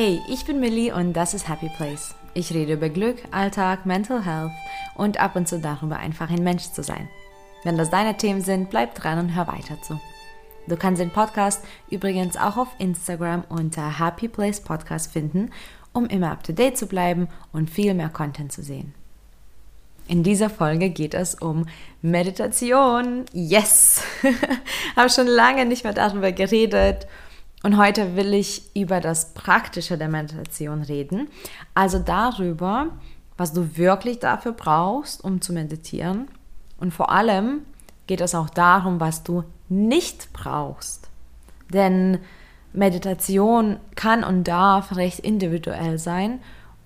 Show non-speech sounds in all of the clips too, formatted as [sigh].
Hey, ich bin Millie und das ist Happy Place. Ich rede über Glück, Alltag, Mental Health und ab und zu darüber, einfach ein Mensch zu sein. Wenn das deine Themen sind, bleib dran und hör weiter zu. Du kannst den Podcast übrigens auch auf Instagram unter Happy Place Podcast finden, um immer up to date zu bleiben und viel mehr Content zu sehen. In dieser Folge geht es um Meditation. Yes! [laughs] Habe schon lange nicht mehr darüber geredet und heute will ich über das Praktische der Meditation reden, also darüber, was du wirklich dafür brauchst, um zu meditieren. Und vor allem geht es auch darum, was du nicht brauchst. Denn Meditation kann und darf recht individuell sein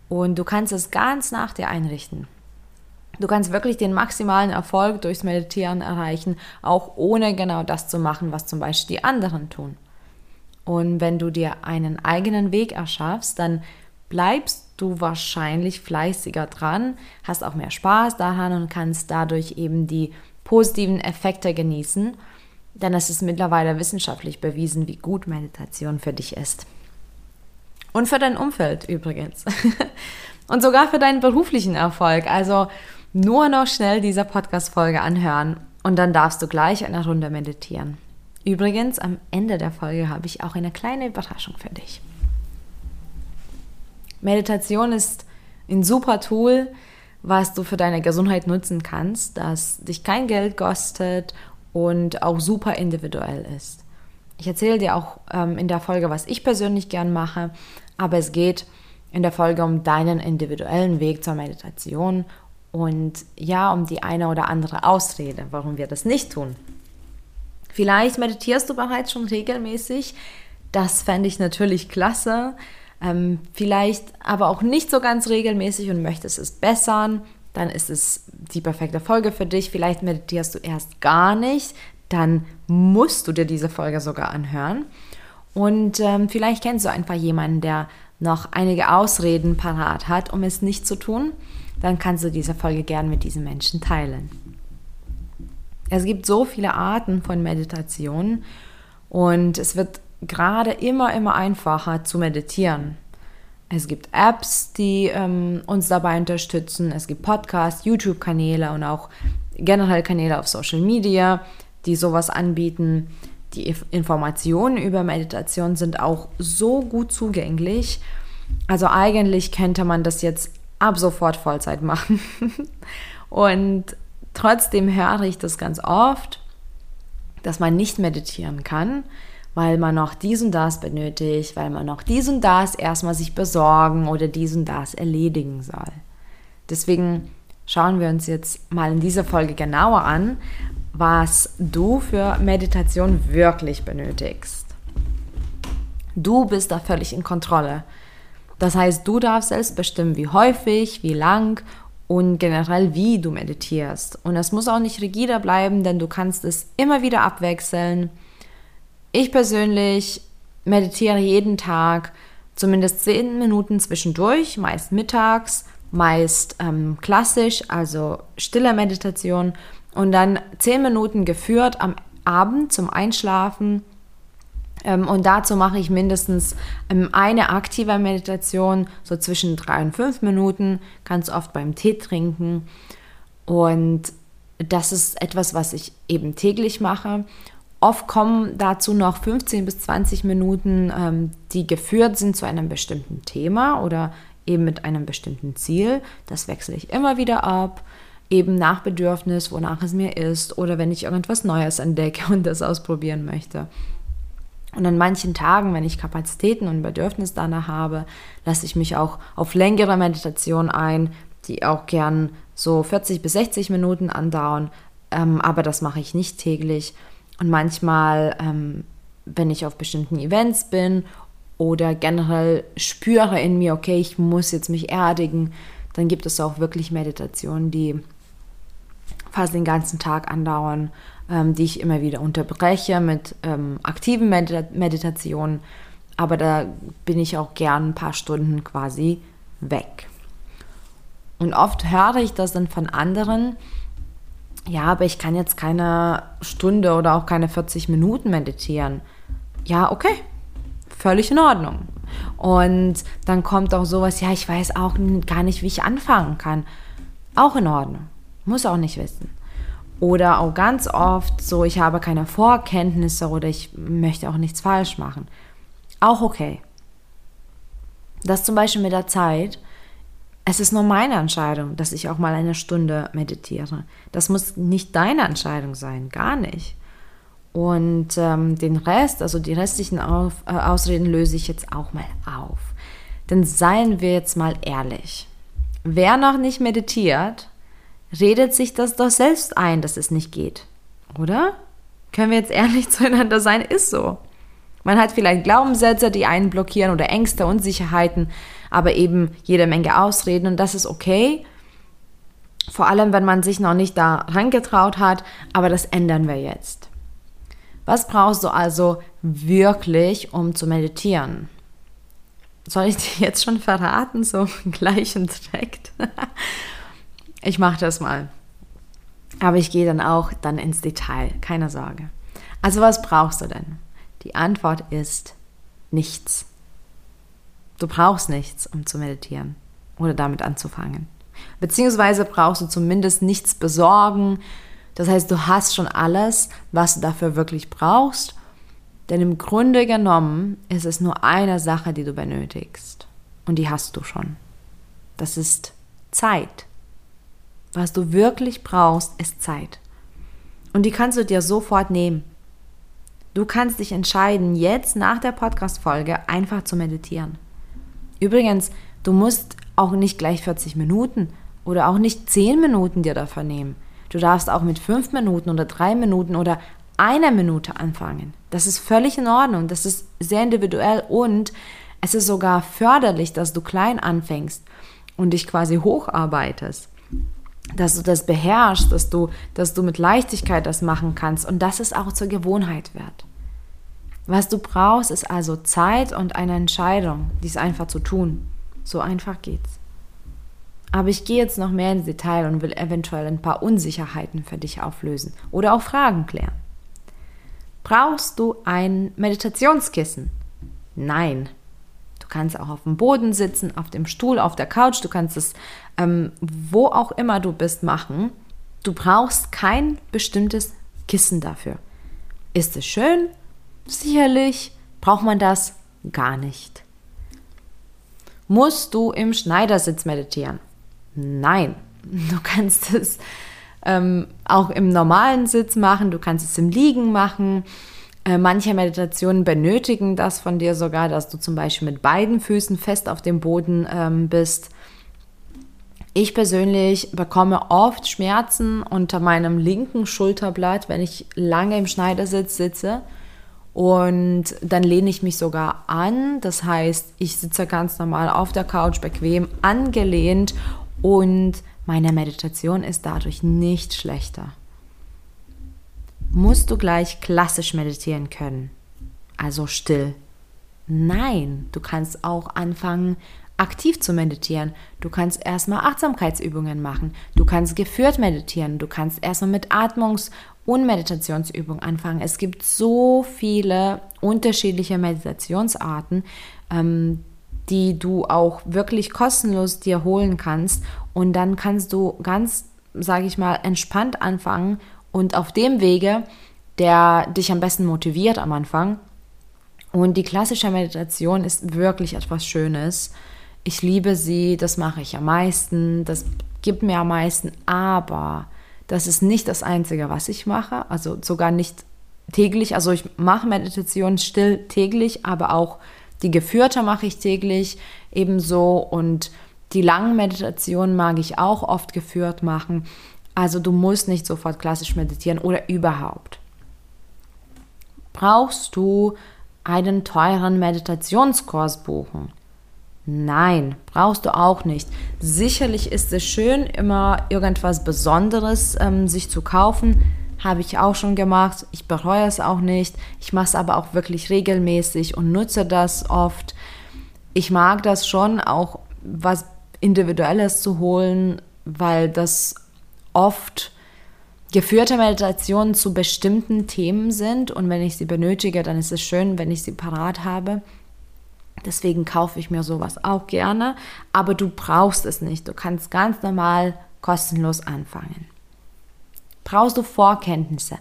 und du kannst es ganz nach dir einrichten. Du kannst wirklich den maximalen Erfolg durchs Meditieren erreichen, auch ohne genau das zu machen, was zum Beispiel die anderen tun. Und wenn du dir einen eigenen Weg erschaffst, dann bleibst du wahrscheinlich fleißiger dran, hast auch mehr Spaß daran und kannst dadurch eben die positiven Effekte genießen. Denn es ist mittlerweile wissenschaftlich bewiesen, wie gut Meditation für dich ist. Und für dein Umfeld übrigens. [laughs] und sogar für deinen beruflichen Erfolg. Also nur noch schnell diese Podcast-Folge anhören und dann darfst du gleich eine Runde meditieren. Übrigens, am Ende der Folge habe ich auch eine kleine Überraschung für dich. Meditation ist ein super Tool, was du für deine Gesundheit nutzen kannst, das dich kein Geld kostet und auch super individuell ist. Ich erzähle dir auch ähm, in der Folge, was ich persönlich gern mache, aber es geht in der Folge um deinen individuellen Weg zur Meditation und ja, um die eine oder andere Ausrede, warum wir das nicht tun. Vielleicht meditierst du bereits schon regelmäßig. Das fände ich natürlich klasse. Ähm, vielleicht aber auch nicht so ganz regelmäßig und möchtest es bessern. Dann ist es die perfekte Folge für dich. Vielleicht meditierst du erst gar nicht. Dann musst du dir diese Folge sogar anhören. Und ähm, vielleicht kennst du einfach jemanden, der noch einige Ausreden parat hat, um es nicht zu tun. Dann kannst du diese Folge gern mit diesem Menschen teilen. Es gibt so viele Arten von Meditation und es wird gerade immer, immer einfacher zu meditieren. Es gibt Apps, die ähm, uns dabei unterstützen. Es gibt Podcasts, YouTube-Kanäle und auch generell Kanäle auf Social Media, die sowas anbieten. Die Informationen über Meditation sind auch so gut zugänglich. Also eigentlich könnte man das jetzt ab sofort Vollzeit machen. [laughs] und Trotzdem höre ich das ganz oft, dass man nicht meditieren kann, weil man noch dies und das benötigt, weil man noch dies und das erstmal sich besorgen oder dies und das erledigen soll. Deswegen schauen wir uns jetzt mal in dieser Folge genauer an, was du für Meditation wirklich benötigst. Du bist da völlig in Kontrolle. Das heißt, du darfst selbst bestimmen, wie häufig, wie lang und generell, wie du meditierst. Und es muss auch nicht rigider bleiben, denn du kannst es immer wieder abwechseln. Ich persönlich meditiere jeden Tag zumindest zehn Minuten zwischendurch, meist mittags, meist ähm, klassisch, also stille Meditation und dann zehn Minuten geführt am Abend zum Einschlafen und dazu mache ich mindestens ähm, eine aktive Meditation, so zwischen drei und fünf Minuten, ganz oft beim Tee trinken. Und das ist etwas, was ich eben täglich mache. Oft kommen dazu noch 15 bis 20 Minuten, ähm, die geführt sind zu einem bestimmten Thema oder eben mit einem bestimmten Ziel. Das wechsle ich immer wieder ab, eben nach Bedürfnis, wonach es mir ist oder wenn ich irgendwas Neues entdecke und das ausprobieren möchte. Und an manchen Tagen, wenn ich Kapazitäten und Bedürfnis danach habe, lasse ich mich auch auf längere Meditation ein, die auch gern so 40 bis 60 Minuten andauern. Ähm, aber das mache ich nicht täglich. Und manchmal, ähm, wenn ich auf bestimmten Events bin oder generell spüre in mir, okay, ich muss jetzt mich erdigen, dann gibt es auch wirklich Meditationen, die fast den ganzen Tag andauern ähm, die ich immer wieder unterbreche mit ähm, aktiven Medita Meditationen. Aber da bin ich auch gern ein paar Stunden quasi weg. Und oft höre ich das dann von anderen, ja, aber ich kann jetzt keine Stunde oder auch keine 40 Minuten meditieren. Ja, okay, völlig in Ordnung. Und dann kommt auch sowas, ja, ich weiß auch gar nicht, wie ich anfangen kann. Auch in Ordnung. Muss auch nicht wissen. Oder auch ganz oft so, ich habe keine Vorkenntnisse oder ich möchte auch nichts falsch machen. Auch okay. Das zum Beispiel mit der Zeit. Es ist nur meine Entscheidung, dass ich auch mal eine Stunde meditiere. Das muss nicht deine Entscheidung sein, gar nicht. Und ähm, den Rest, also die restlichen auf, äh, Ausreden löse ich jetzt auch mal auf. Denn seien wir jetzt mal ehrlich. Wer noch nicht meditiert, redet sich das doch selbst ein, dass es nicht geht. Oder? Können wir jetzt ehrlich [laughs] zueinander sein? Ist so. Man hat vielleicht Glaubenssätze, die einen blockieren oder Ängste, Unsicherheiten, aber eben jede Menge Ausreden und das ist okay. Vor allem, wenn man sich noch nicht da reingetraut hat, aber das ändern wir jetzt. Was brauchst du also wirklich, um zu meditieren? Soll ich dir jetzt schon verraten, so gleich und direkt? [laughs] Ich mache das mal. Aber ich gehe dann auch dann ins Detail, keine Sorge. Also was brauchst du denn? Die Antwort ist nichts. Du brauchst nichts, um zu meditieren oder damit anzufangen. Beziehungsweise brauchst du zumindest nichts besorgen. Das heißt, du hast schon alles, was du dafür wirklich brauchst. Denn im Grunde genommen ist es nur eine Sache, die du benötigst. Und die hast du schon. Das ist Zeit. Was du wirklich brauchst, ist Zeit. Und die kannst du dir sofort nehmen. Du kannst dich entscheiden, jetzt nach der Podcast-Folge einfach zu meditieren. Übrigens, du musst auch nicht gleich 40 Minuten oder auch nicht 10 Minuten dir dafür nehmen. Du darfst auch mit 5 Minuten oder 3 Minuten oder einer Minute anfangen. Das ist völlig in Ordnung. Das ist sehr individuell und es ist sogar förderlich, dass du klein anfängst und dich quasi hocharbeitest dass du das beherrschst, dass du, dass du mit Leichtigkeit das machen kannst und dass es auch zur Gewohnheit wird. Was du brauchst, ist also Zeit und eine Entscheidung, dies einfach zu tun. So einfach geht's. Aber ich gehe jetzt noch mehr ins Detail und will eventuell ein paar Unsicherheiten für dich auflösen oder auch Fragen klären. Brauchst du ein Meditationskissen? Nein, kannst auch auf dem Boden sitzen, auf dem Stuhl, auf der Couch, du kannst es ähm, wo auch immer du bist machen. Du brauchst kein bestimmtes Kissen dafür. Ist es schön? Sicherlich. Braucht man das? Gar nicht. Musst du im Schneidersitz meditieren? Nein. [laughs] Du kannst es ähm, auch im normalen Sitz machen, du kannst es im Liegen machen. Äh, manche Meditationen benötigen das von dir sogar, dass du zum Beispiel mit beiden Füßen fest auf dem Boden ähm, bist. Ich persönlich bekomme oft Schmerzen unter meinem linken Schulterblatt, wenn ich lange im Schneidersitz sitze. Und dann lehne ich mich sogar an. Das heißt, ich sitze ganz normal auf der Couch, bequem angelehnt und meine Meditation ist dadurch nicht schlechter musst du gleich klassisch meditieren können, also still. Nein, du kannst auch anfangen, aktiv zu meditieren. Du kannst erstmal Achtsamkeitsübungen machen. Du kannst geführt meditieren. Du kannst erstmal mit Atmungs- und Meditationsübungen anfangen. Es gibt so viele unterschiedliche Meditationsarten, ähm, die du auch wirklich kostenlos dir holen kannst. Und dann kannst du ganz, sage ich mal, entspannt anfangen und auf dem Wege, der dich am besten motiviert am Anfang. Und die klassische Meditation ist wirklich etwas Schönes. Ich liebe sie, das mache ich am meisten, das gibt mir am meisten, aber das ist nicht das Einzige, was ich mache, also sogar nicht täglich. Also ich mache Meditation still täglich, aber auch die geführte mache ich täglich ebenso und die langen Meditationen mag ich auch oft geführt machen. Also du musst nicht sofort klassisch meditieren oder überhaupt. Brauchst du einen teuren Meditationskurs buchen? Nein, brauchst du auch nicht. Sicherlich ist es schön, immer irgendwas Besonderes ähm, sich zu kaufen. Habe ich auch schon gemacht. Ich bereue es auch nicht. Ich mache es aber auch wirklich regelmäßig und nutze das oft. Ich mag das schon, auch was Individuelles zu holen, weil das oft geführte Meditationen zu bestimmten Themen sind und wenn ich sie benötige, dann ist es schön, wenn ich sie parat habe. Deswegen kaufe ich mir sowas auch gerne, aber du brauchst es nicht. Du kannst ganz normal kostenlos anfangen. Brauchst du Vorkenntnisse?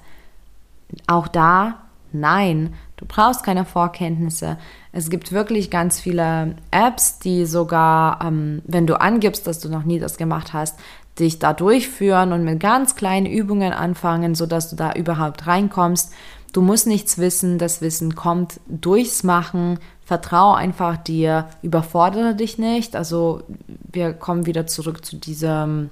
Auch da, nein, du brauchst keine Vorkenntnisse. Es gibt wirklich ganz viele Apps, die sogar, ähm, wenn du angibst, dass du noch nie das gemacht hast, dich da durchführen und mit ganz kleinen Übungen anfangen, sodass du da überhaupt reinkommst. Du musst nichts wissen, das Wissen kommt durchs Machen. Vertraue einfach dir, überfordere dich nicht. Also wir kommen wieder zurück zu diesem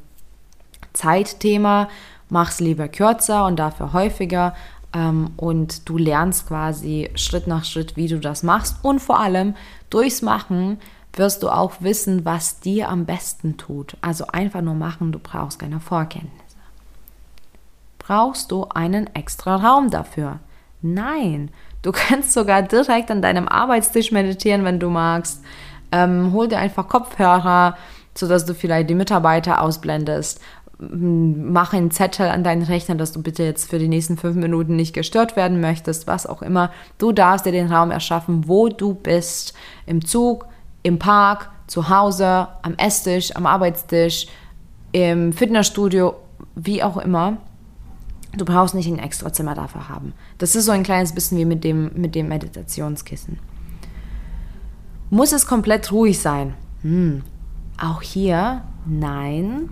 Zeitthema. Mach es lieber kürzer und dafür häufiger. Ähm, und du lernst quasi Schritt nach Schritt, wie du das machst. Und vor allem durchs Machen wirst du auch wissen, was dir am besten tut. Also einfach nur machen, du brauchst keine Vorkenntnisse. Brauchst du einen extra Raum dafür? Nein, du [laughs] kannst sogar direkt an deinem Arbeitstisch meditieren, wenn du magst. Ähm, hol dir einfach Kopfhörer, sodass du vielleicht die Mitarbeiter ausblendest. Mach einen Zettel an deinen Rechner, dass du bitte jetzt für die nächsten fünf Minuten nicht gestört werden möchtest, was auch immer. Du darfst dir den Raum erschaffen, wo du bist. Im Zug, im Park, zu Hause, am Esstisch, am Arbeitstisch, im Fitnessstudio, wie auch immer. Du brauchst nicht ein extra Zimmer dafür haben. Das ist so ein kleines bisschen wie mit dem, mit dem Meditationskissen. Muss es komplett ruhig sein? Hm. Auch hier, nein.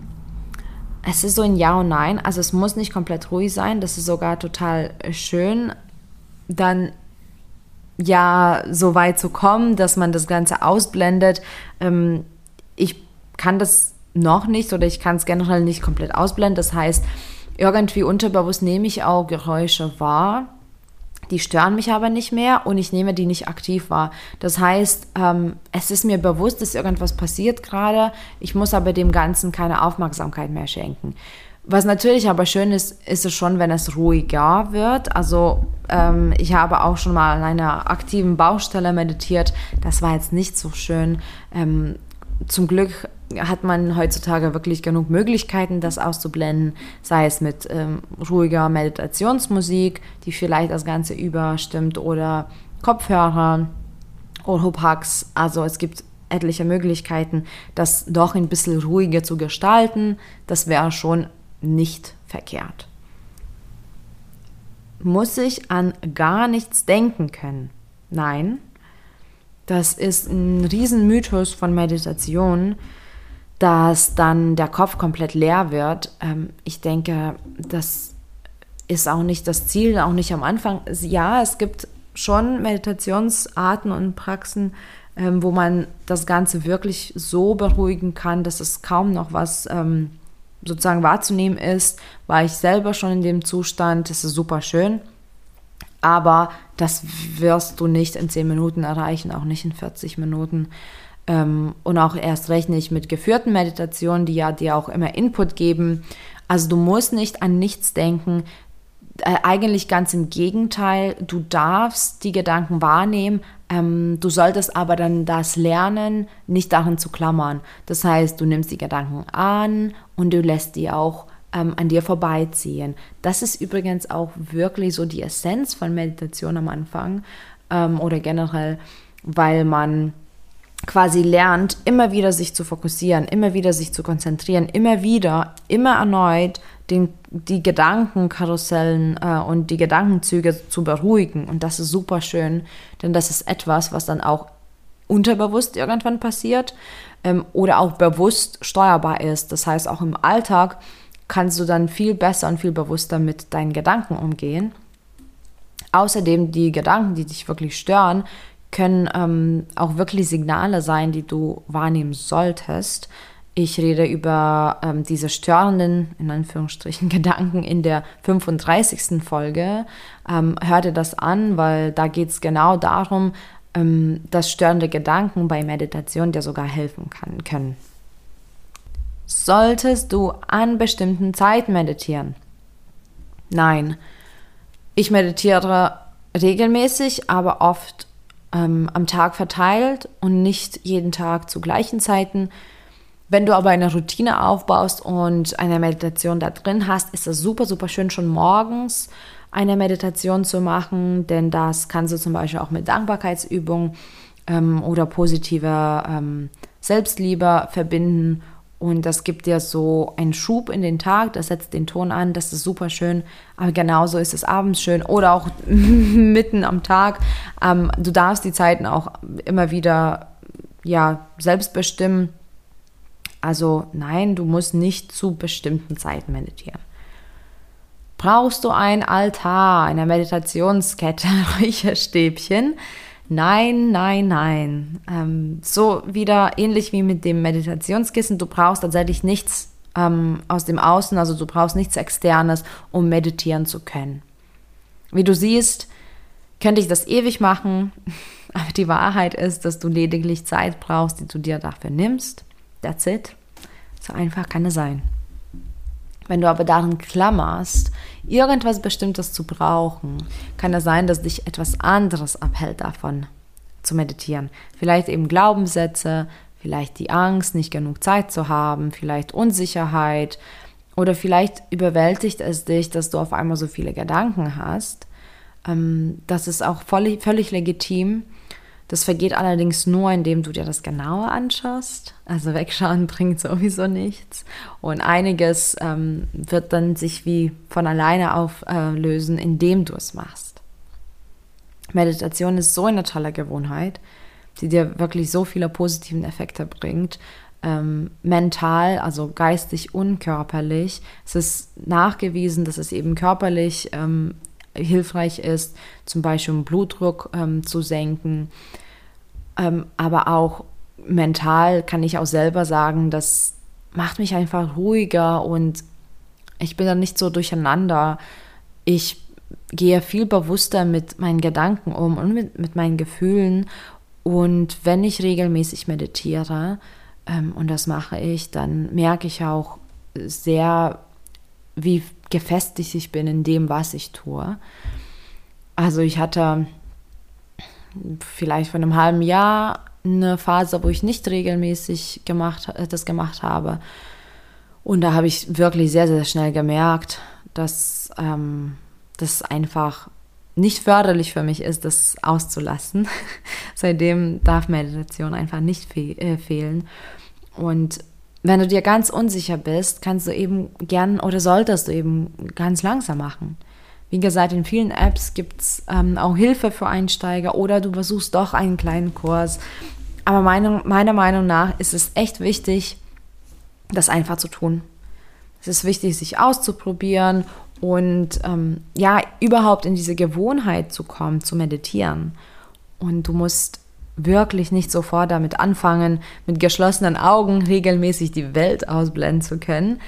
Es ist so ein Ja und Nein. Also es muss nicht komplett ruhig sein. Das ist sogar total schön. Dann ja so weit zu kommen, dass man das Ganze ausblendet. Ähm, ich kann das noch nicht oder ich kann es generell nicht komplett ausblenden. Das heißt, irgendwie unterbewusst nehme ich auch Geräusche wahr. Die stören mich aber nicht mehr und ich nehme die nicht aktiv wahr. Das heißt, ähm, es ist mir bewusst, dass irgendwas passiert gerade. Ich muss aber dem Ganzen keine Aufmerksamkeit mehr schenken. Was natürlich aber schön ist, ist es schon, wenn es ruhiger wird. Also ähm, ich habe auch schon mal an einer aktiven Baustelle meditiert. Das war jetzt nicht so schön. Ähm, zum Glück hat man heutzutage wirklich genug Möglichkeiten, das auszublenden, sei es mit ähm, ruhiger Meditationsmusik, die vielleicht das Ganze überstimmt, oder Kopfhörer oder Hubhacks. Also es gibt etliche Möglichkeiten, das doch ein bisschen ruhiger zu gestalten. Das wäre schon nicht verkehrt. Muss ich an gar nichts denken können? Nein. Das ist ein Riesenmythos von Meditation, dass dann der Kopf komplett leer wird. Ähm, ich denke, das ist auch nicht das Ziel, auch nicht am Anfang. Ja, es gibt schon Meditationsarten und Praxen, ähm, wo man das Ganze wirklich so beruhigen kann, dass es kaum noch was ähm, sozusagen wahrzunehmen ist, war ich selber schon in dem Zustand, das ist super schön. Aber das wirst du nicht in 10 Minuten erreichen, auch nicht in 40 Minuten. Ähm, und auch erst recht nicht mit geführten Meditationen, die ja dir auch immer Input geben. Also du musst nicht an nichts denken. Äh, eigentlich ganz im Gegenteil, du darfst die Gedanken wahrnehmen, ähm, du solltest aber dann das lernen, nicht daran zu klammern. Das heißt, du nimmst die Gedanken an und du lässt die auch ähm, an dir vorbeiziehen. Das ist übrigens auch wirklich so die Essenz von Meditation am Anfang ähm, oder generell, weil man quasi lernt, immer wieder sich zu fokussieren, immer wieder sich zu konzentrieren, immer wieder, immer erneut den, die Gedankenkarussellen äh, und die Gedankenzüge zu beruhigen. Und das ist super schön, denn das ist etwas, was dann auch unterbewusst irgendwann passiert ähm, oder auch bewusst steuerbar ist. Das heißt, auch im Alltag kannst du dann viel besser und viel bewusster mit deinen Gedanken umgehen. Außerdem die Gedanken, die dich wirklich stören, können ähm, auch wirklich Signale sein, die du wahrnehmen solltest. Ich rede über ähm, diese störenden, in Anführungsstrichen, [laughs] Gedanken in der 35. Folge. Ähm, hör dir das an, weil da geht es genau darum, ähm, dass störende Gedanken bei Meditation dir sogar helfen kann, können. Solltest du an bestimmten Zeiten meditieren? Nein. Ich meditiere regelmäßig, aber oft ähm, am Tag verteilt und nicht jeden Tag zu gleichen Zeiten. Wenn du aber eine Routine aufbaust und eine Meditation da drin hast, ist das super, super schön, schon morgens eine Meditation zu machen, denn das kannst du zum Beispiel auch mit Dankbarkeitsübungen ähm, oder positive ähm, Selbstliebe verbinden. Und das gibt dir so einen Schub in den Tag, das setzt den Ton an, das ist super schön. Aber genauso ist es abends schön oder auch [laughs] mitten am Tag. Ähm, du darfst die Zeiten auch immer wieder ja, selbst bestimmen. Also nein, du musst nicht zu bestimmten Zeiten meditieren. Brauchst du ein Altar, eine Meditationskette, [laughs] Räucherstäbchen? Nein, nein, nein. Ähm, so wieder ähnlich wie mit dem Meditationskissen. Du brauchst tatsächlich nichts ähm, aus dem Außen, also du brauchst nichts Externes, um meditieren zu können. Wie du siehst, könnte ich das ewig machen, [laughs] aber die Wahrheit ist, dass du lediglich Zeit brauchst, die du dir dafür nimmst. That's it. So einfach kann es sein. Wenn du aber darin klammerst, irgendwas Bestimmtes zu brauchen, kann es sein, dass dich etwas anderes abhält davon zu meditieren. Vielleicht eben Glaubenssätze, vielleicht die Angst, nicht genug Zeit zu haben, vielleicht Unsicherheit oder vielleicht überwältigt es dich, dass du auf einmal so viele Gedanken hast. Ähm, das ist auch völlig, völlig legitim. Das vergeht allerdings nur, indem du dir das genauer anschaust. Also wegschauen [laughs] bringt sowieso nichts. Und einiges ähm, wird dann sich wie von alleine auflösen, indem du es machst. Meditation ist so eine tolle Gewohnheit, die dir wirklich so viele positiven Effekte bringt. Ähm, mental, also geistig und körperlich. Es ist nachgewiesen, dass es eben körperlich ähm, hilfreich ist, zum Beispiel um Blutdruck ähm, zu senken. Ähm, aber auch mental kann ich auch selber sagen, das macht mich einfach ruhiger und ich bin dann nicht so durcheinander. Ich gehe viel bewusster mit meinen Gedanken um und mit, mit meinen Gefühlen. Und wenn ich regelmäßig meditiere, ähm, und das mache ich, dann merke ich auch sehr, wie gefestigt ich bin in dem, was ich tue. Also ich hatte vielleicht vor einem halben Jahr eine Phase, wo ich nicht regelmäßig gemacht, äh, das gemacht habe. Und da habe ich wirklich sehr, sehr schnell gemerkt, dass ähm, das einfach nicht förderlich für mich ist, das auszulassen. [laughs] Seitdem darf Meditation einfach nicht fe äh, fehlen. Und wenn du dir ganz unsicher bist, kannst du eben gern oder solltest du eben ganz langsam machen. Wie gesagt, in vielen Apps gibt es ähm, auch Hilfe für Einsteiger oder du versuchst doch einen kleinen Kurs. Aber meine, meiner Meinung nach ist es echt wichtig, das einfach zu tun. Es ist wichtig, sich auszuprobieren und ähm, ja, überhaupt in diese Gewohnheit zu kommen, zu meditieren. Und du musst wirklich nicht sofort damit anfangen, mit geschlossenen Augen regelmäßig die Welt ausblenden zu können.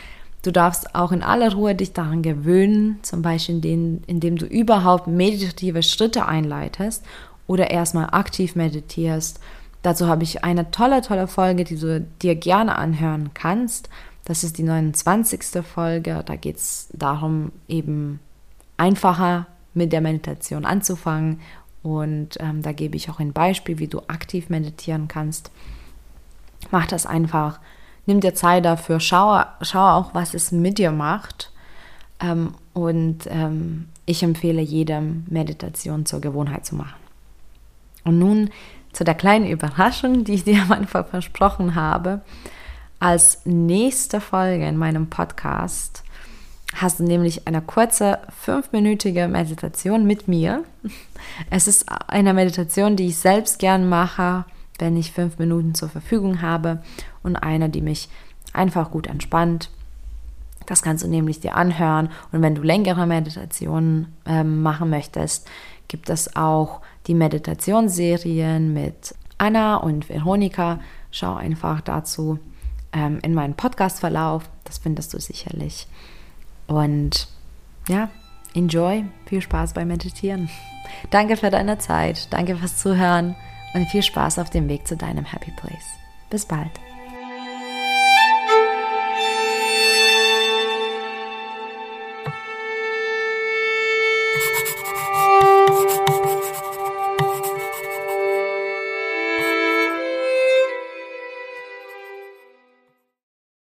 Du darfst auch in aller Ruhe dich daran gewöhnen, zum Beispiel indem, indem du überhaupt meditative Schritte einleitest oder erstmal aktiv meditierst. Dazu habe ich eine tolle, tolle Folge, die du dir gerne anhören kannst. Das ist die 29. Folge. Da geht es darum, eben einfacher mit der Meditation anzufangen und ähm, da gebe ich auch ein Beispiel, wie du aktiv meditieren kannst. Mach das einfach. Nimm dir Zeit dafür. Schau, schau auch, was es mit dir macht. Ähm, und ähm, ich empfehle jedem, Meditation zur Gewohnheit zu machen. Und nun zu der kleinen Überraschung, die ich dir am Anfang versprochen habe. Als nächste Folge in meinem Podcast hast du nämlich eine kurze fünfminütige Meditation mit mir. Es ist eine Meditation, die ich selbst gern mache, wenn ich fünf Minuten zur Verfügung habe und eine, die mich einfach gut entspannt. Das kannst du nämlich dir anhören und wenn du längere Meditationen äh, machen möchtest, gibt es auch die Meditationsserien mit Anna und Veronika. Schau einfach dazu ähm, in meinen Podcast-Verlauf, das findest du sicherlich. Und ja, enjoy, viel Spaß beim Meditieren. Danke für deine Zeit, danke fürs Zuhören und viel Spaß auf dem Weg zu deinem Happy Place. Bis bald.